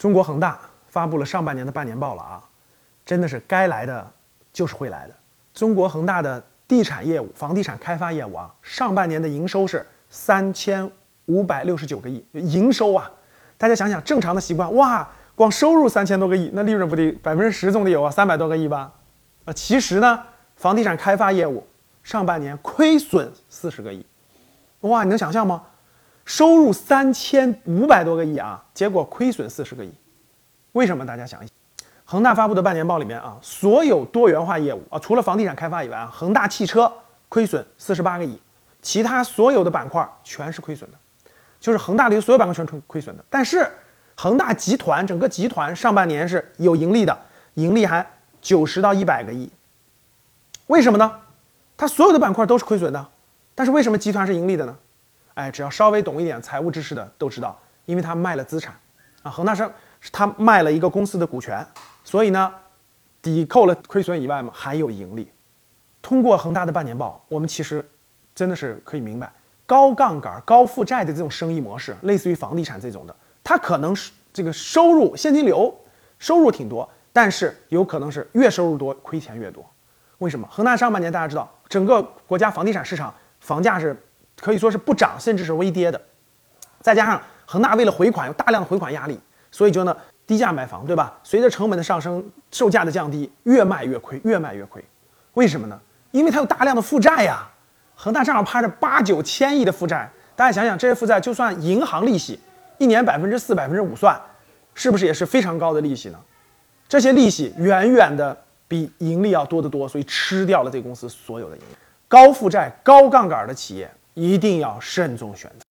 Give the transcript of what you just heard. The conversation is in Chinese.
中国恒大发布了上半年的半年报了啊，真的是该来的就是会来的。中国恒大的地产业务、房地产开发业务啊，上半年的营收是三千五百六十九个亿，营收啊，大家想想，正常的习惯，哇，光收入三千多个亿，那利润不得百分之十总得有啊，三百多个亿吧？啊，其实呢，房地产开发业务上半年亏损四十个亿，哇，你能想象吗？收入三千五百多个亿啊，结果亏损四十个亿，为什么？大家想一想，恒大发布的半年报里面啊，所有多元化业务啊，除了房地产开发以外啊，恒大汽车亏损四十八个亿，其他所有的板块全是亏损的，就是恒大的所有板块全亏亏损的。但是恒大集团整个集团上半年是有盈利的，盈利还九十到一百个亿，为什么呢？它所有的板块都是亏损的，但是为什么集团是盈利的呢？哎，只要稍微懂一点财务知识的都知道，因为他卖了资产，啊，恒大是他卖了一个公司的股权，所以呢，抵扣了亏损以外嘛，还有盈利。通过恒大的半年报，我们其实真的是可以明白，高杠杆、高负债的这种生意模式，类似于房地产这种的，它可能是这个收入现金流收入挺多，但是有可能是越收入多亏钱越多。为什么？恒大上半年大家知道，整个国家房地产市场房价是。可以说是不涨，甚至是微跌的，再加上恒大为了回款有大量的回款压力，所以就呢低价买房，对吧？随着成本的上升，售价的降低，越卖越亏，越卖越亏。为什么呢？因为它有大量的负债呀。恒大账上趴着八九千亿的负债，大家想想，这些负债就算银行利息一年百分之四、百分之五算，是不是也是非常高的利息呢？这些利息远远的比盈利要多得多，所以吃掉了这公司所有的盈利。高负债、高杠杆的企业。一定要慎重选择。